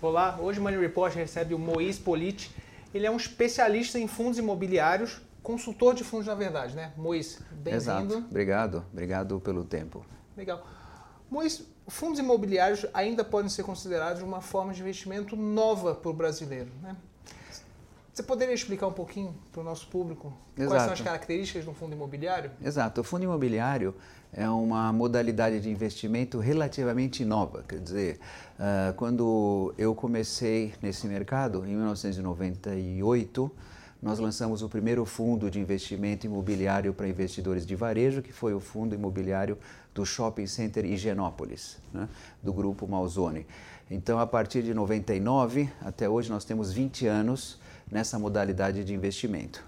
Olá, hoje o Money Report recebe o Mois Politi. Ele é um especialista em fundos imobiliários, consultor de fundos na verdade, né? Mois, bem-vindo. Obrigado, obrigado pelo tempo. Legal. Mois, fundos imobiliários ainda podem ser considerados uma forma de investimento nova para o brasileiro, né? Você poderia explicar um pouquinho para o nosso público Exato. quais são as características do fundo imobiliário? Exato. O fundo imobiliário é uma modalidade de investimento relativamente nova. Quer dizer, quando eu comecei nesse mercado, em 1998, nós lançamos o primeiro fundo de investimento imobiliário para investidores de varejo, que foi o fundo imobiliário do Shopping Center Higienópolis, né, do grupo Malzone. Então, a partir de 99 até hoje, nós temos 20 anos nessa modalidade de investimento.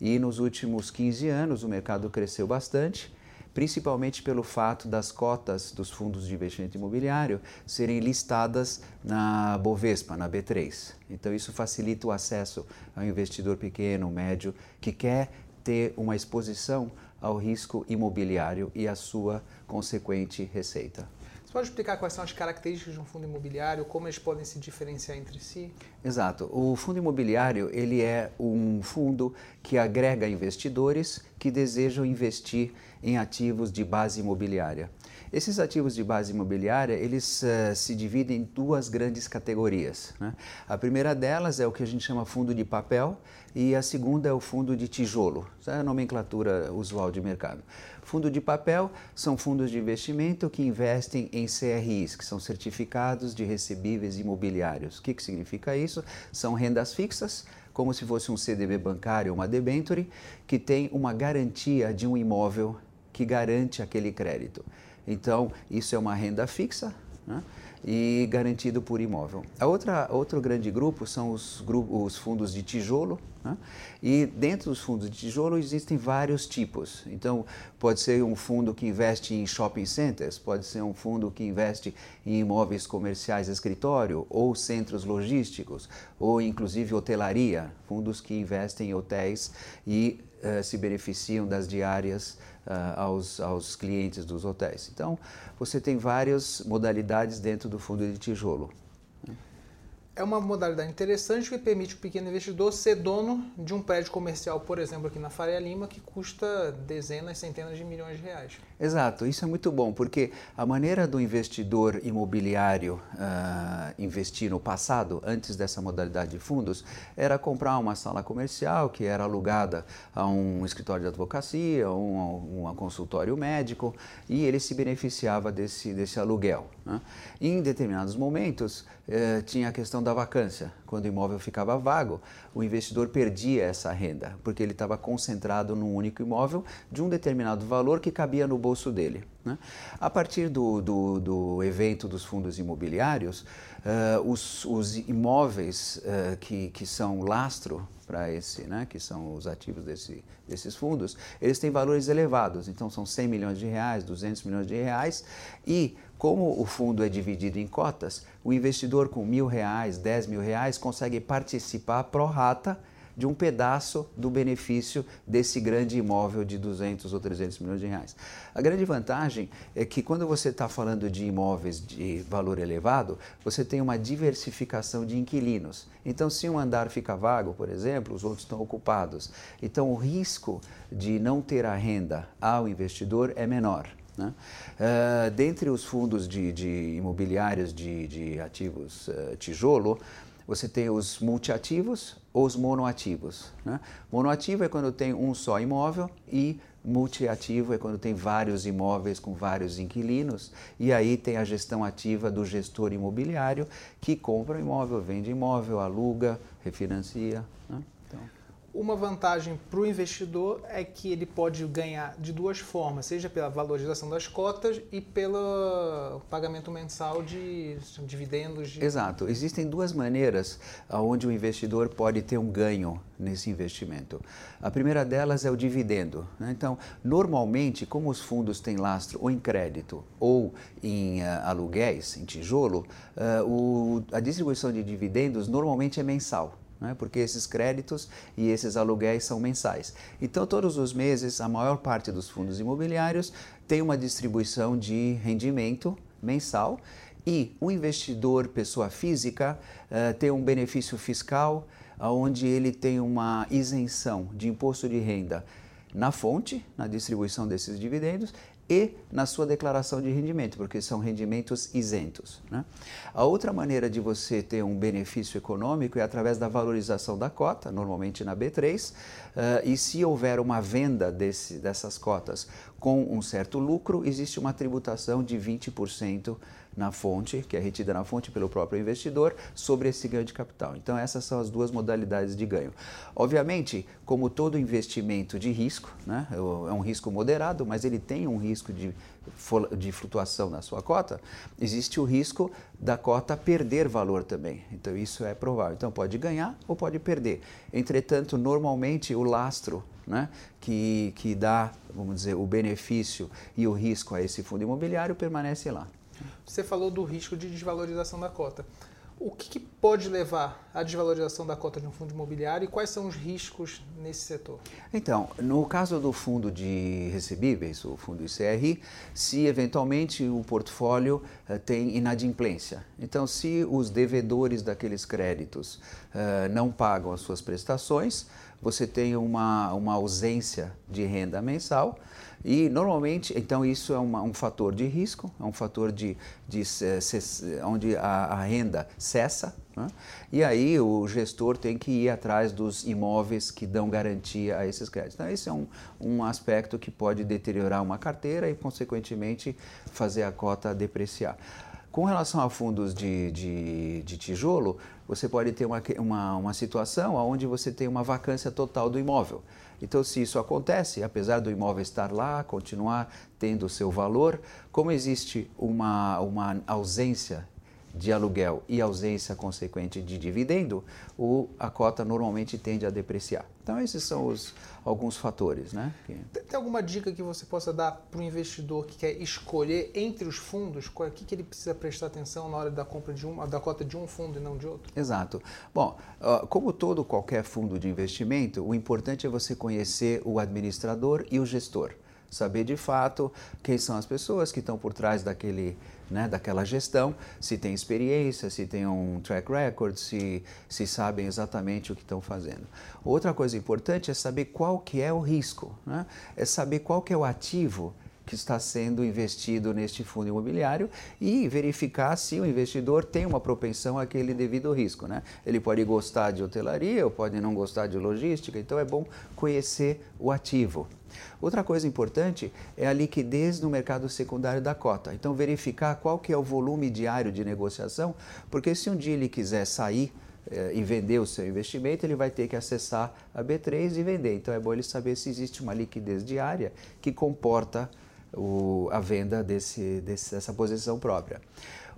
E nos últimos 15 anos o mercado cresceu bastante, principalmente pelo fato das cotas dos fundos de investimento imobiliário serem listadas na Bovespa, na B3. Então isso facilita o acesso ao investidor pequeno, médio, que quer ter uma exposição ao risco imobiliário e a sua consequente receita pode explicar quais são as características de um fundo imobiliário, como eles podem se diferenciar entre si? Exato. O fundo imobiliário ele é um fundo que agrega investidores que desejam investir em ativos de base imobiliária. Esses ativos de base imobiliária, eles uh, se dividem em duas grandes categorias. Né? A primeira delas é o que a gente chama fundo de papel e a segunda é o fundo de tijolo. Essa é a nomenclatura usual de mercado. Fundo de papel são fundos de investimento que investem em CRIs, que são certificados de recebíveis imobiliários. O que, que significa isso? São rendas fixas, como se fosse um CDB bancário ou uma debenture, que tem uma garantia de um imóvel que garante aquele crédito. Então, isso é uma renda fixa. Né? e garantido por imóvel. A outra, outro grande grupo são os, os fundos de tijolo, né? e dentro dos fundos de tijolo existem vários tipos. Então, pode ser um fundo que investe em shopping centers, pode ser um fundo que investe em imóveis comerciais, escritório, ou centros logísticos, ou inclusive hotelaria, fundos que investem em hotéis e uh, se beneficiam das diárias uh, aos, aos clientes dos hotéis. Então, você tem várias modalidades dentro do fundo de tijolo é uma modalidade interessante que permite o pequeno investidor ser dono de um prédio comercial, por exemplo, aqui na Faria Lima, que custa dezenas, centenas de milhões de reais. Exato, isso é muito bom, porque a maneira do investidor imobiliário uh, investir no passado, antes dessa modalidade de fundos, era comprar uma sala comercial que era alugada a um escritório de advocacia, um, um consultório médico, e ele se beneficiava desse, desse aluguel. Né? Em determinados momentos, eh, tinha a questão da vacância. Quando o imóvel ficava vago, o investidor perdia essa renda, porque ele estava concentrado num único imóvel de um determinado valor que cabia no bolso dele. Né? A partir do, do, do, evento dos fundos imobiliários, uh, os, os, imóveis uh, que, que são lastro para esse, né, que são os ativos desse, desses fundos, eles têm valores elevados. Então são 100 milhões de reais, 200 milhões de reais e como o fundo é dividido em cotas, o investidor com mil reais, 10 mil reais consegue participar pro rata de um pedaço do benefício desse grande imóvel de 200 ou 300 milhões de reais. A grande vantagem é que quando você está falando de imóveis de valor elevado, você tem uma diversificação de inquilinos. Então, se um andar fica vago, por exemplo, os outros estão ocupados. Então, o risco de não ter a renda ao investidor é menor. Né? Uh, dentre os fundos de, de imobiliários de, de ativos uh, tijolo, você tem os multiativos ou os monoativos. Né? Monoativo é quando tem um só imóvel e multiativo é quando tem vários imóveis com vários inquilinos e aí tem a gestão ativa do gestor imobiliário que compra imóvel, vende imóvel, aluga, refinancia. Né? Uma vantagem para o investidor é que ele pode ganhar de duas formas, seja pela valorização das cotas e pelo pagamento mensal de dividendos. De... Exato. Existem duas maneiras onde o investidor pode ter um ganho nesse investimento. A primeira delas é o dividendo. Né? Então, normalmente, como os fundos têm lastro ou em crédito ou em uh, aluguéis, em tijolo, uh, o, a distribuição de dividendos normalmente é mensal né? porque esses créditos e esses aluguéis são mensais. Então, todos os meses, a maior parte dos fundos imobiliários tem uma distribuição de rendimento mensal E o investidor, pessoa física, uh, tem um benefício fiscal onde ele tem uma isenção de imposto de renda na fonte, na distribuição desses dividendos e na sua declaração de rendimento, porque são rendimentos isentos. Né? A outra maneira de você ter um benefício econômico é através da valorização da cota, normalmente na B3, uh, eh, e se houver uma venda desse, dessas cotas com um certo lucro, existe uma tributação de 20% na fonte, que é retida na fonte pelo próprio investidor, sobre esse ganho de capital. Então, essas são as duas modalidades de ganho. Obviamente, como todo investimento de risco, né, é um risco moderado, mas ele tem um risco de, de flutuação na sua cota, existe o risco da cota perder valor também. Então, isso é provável. Então, pode ganhar ou pode perder. Entretanto, normalmente, o lastro né, que, que dá, vamos dizer, o benefício e o risco a esse fundo imobiliário permanece lá. Você falou do risco de desvalorização da cota. O que, que, pode levar à desvalorização da cota de um fundo imobiliário e quais são os riscos nesse setor? Então, no caso do fundo de recebíveis, o fundo ICRI, se eventualmente o portfólio uh, tem inadimplência. Então, se os devedores daqueles créditos uh, não pagam as suas prestações, você tem uma, uma ausência de renda mensal e normalmente, então isso é uma, um fator de risco, é um fator de, de, onde a, a, renda cessa. Né? E aí o gestor tem que ir atrás dos imóveis que dão garantia a esses créditos. Então esse é um, um aspecto que pode deteriorar uma carteira e, consequentemente, fazer a cota depreciar. Com relação a fundos de, de, de tijolo, você pode ter uma, uma, uma situação onde você tem uma vacância total do imóvel. Então, se isso acontece, apesar do imóvel estar lá, continuar tendo o seu valor, como existe uma, uma ausência de aluguel e ausência consequente de dividendo, o, a cota normalmente tende a depreciar. Então, esses são os, alguns fatores. Né? Tem alguma dica que você possa dar para o investidor que quer escolher entre os fundos? O que, que ele precisa prestar atenção na hora da compra de uma, da cota de um fundo e não de outro? Exato. Bom, como todo qualquer fundo de investimento, o importante é você conhecer o administrador e o gestor saber de fato quem são as pessoas que estão por trás daquele, né, daquela gestão, se tem experiência, se tem um track record, se, se sabem exatamente o que estão fazendo. Outra coisa importante é saber qual que é o risco, né? é saber qual que é o ativo que está sendo investido neste fundo imobiliário e verificar se o investidor tem uma propensão àquele devido risco. Né? Ele pode gostar de hotelaria ou pode não gostar de logística, então é bom conhecer o ativo. Outra coisa importante é a liquidez no mercado secundário da cota. Então verificar qual que é o volume diário de negociação, porque se um dia ele quiser sair eh, e vender o seu investimento, ele vai ter que acessar a B3 e vender. Então é bom ele saber se existe uma liquidez diária que comporta o, a venda desse, desse, dessa posição própria.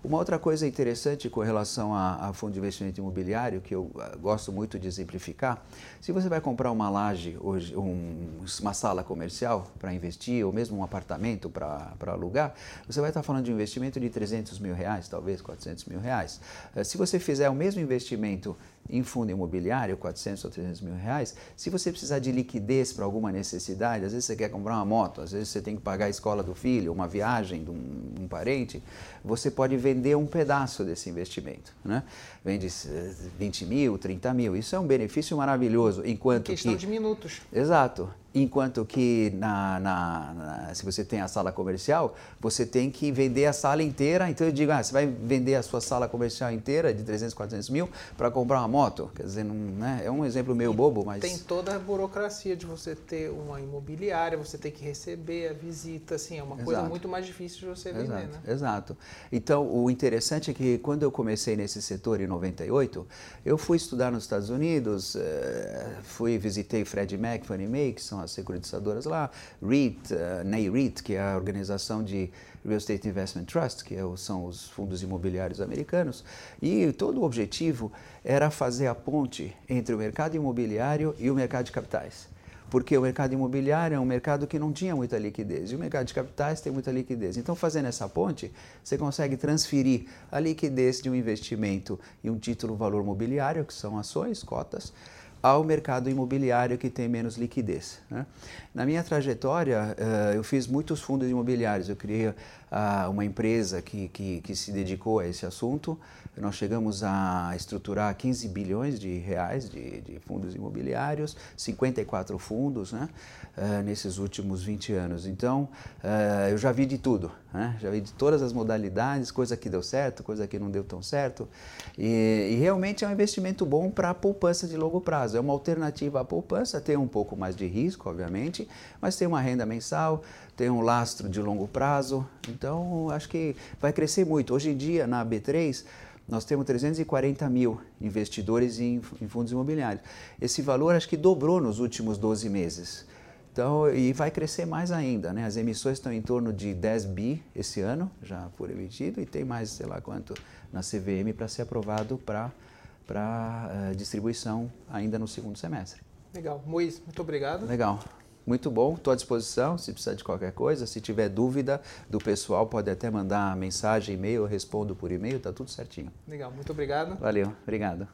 Uma outra coisa interessante com relação a, a, fundo de investimento imobiliário, que eu uh, gosto muito de exemplificar, se você vai comprar uma laje, hoje, um, uma sala comercial para investir, ou mesmo um apartamento para alugar, você vai estar falando de um investimento de 300 mil reais, talvez 400 mil reais. Uh, se você fizer o mesmo investimento em fundo imobiliário, 400 ou 300 mil reais, se você precisar de liquidez para alguma necessidade, às vezes você quer comprar uma moto, às vezes você tem que pagar a escola do filho, uma viagem de um, um parente, você pode vender um pedaço desse investimento. Né? Vende 20 mil, 30 mil. Isso é um benefício maravilhoso. Enquanto em questão que... de minutos. Exato. Enquanto que na, na, na, se você tem a sala comercial, você tem que vender a sala inteira. Então eu digo, ah, você vai vender a sua sala comercial inteira de 300, 400 mil para comprar uma moto. Quer dizer, não, né? é um exemplo meio bobo, mas... Tem toda a burocracia de você ter uma imobiliária, você tem que receber a visita, assim, é uma coisa Exato. muito mais difícil de você vender, Exato. né? Exato. Então, o interessante é que quando eu comecei nesse setor em 98, eu fui estudar nos Estados Unidos, eh, fui, visitei Fred Mac, Fannie Mae, que são as securitizadoras lá, REIT, uh, NAREIT, que é a organização de Real Estate Investment Trust, que é são os fundos imobiliários americanos, e todo o objetivo era fazer a ponte entre o mercado imobiliário e o mercado de capitais. Porque o mercado imobiliário é um mercado que não tinha muita liquidez e o mercado de capitais tem muita liquidez. Então, fazendo essa ponte, você consegue transferir a liquidez de um investimento e um título valor mobiliário, que são ações, cotas, ao mercado imobiliário que tem menos liquidez. Né? Na minha trajetória, uh, eu fiz muitos fundos imobiliários. Eu criei uh, uma empresa que, que, que, se dedicou a esse assunto. Nós chegamos a estruturar 15 bilhões de reais de, de fundos imobiliários, 54 fundos né? uh, nesses últimos 20 anos. Então, eu já vi de tudo. Né? Já vi de todas as modalidades, coisa que deu certo, coisa que não deu tão certo. E, e realmente é um investimento bom para a poupança de longo prazo. É uma alternativa à poupança, tem um pouco mais de risco, obviamente, mas tem uma renda mensal, tem um lastro de longo prazo. Então, acho que vai crescer muito. Hoje em dia, na B3, nós temos 340 mil investidores em, em fundos imobiliários. Esse valor acho que dobrou nos últimos 12 meses. Então, e vai crescer mais ainda, né? As emissões estão em torno de 10 bi esse ano, já por emitido, e tem mais, sei lá quanto, na CVM para ser aprovado para uh, distribuição ainda no segundo semestre. Legal. Mois, muito obrigado. Legal. Muito bom, estou à disposição se precisar de qualquer coisa. Se tiver dúvida do pessoal, pode até mandar mensagem, e-mail, eu respondo por e-mail, está tudo certinho. Legal, muito obrigado. Valeu, obrigado.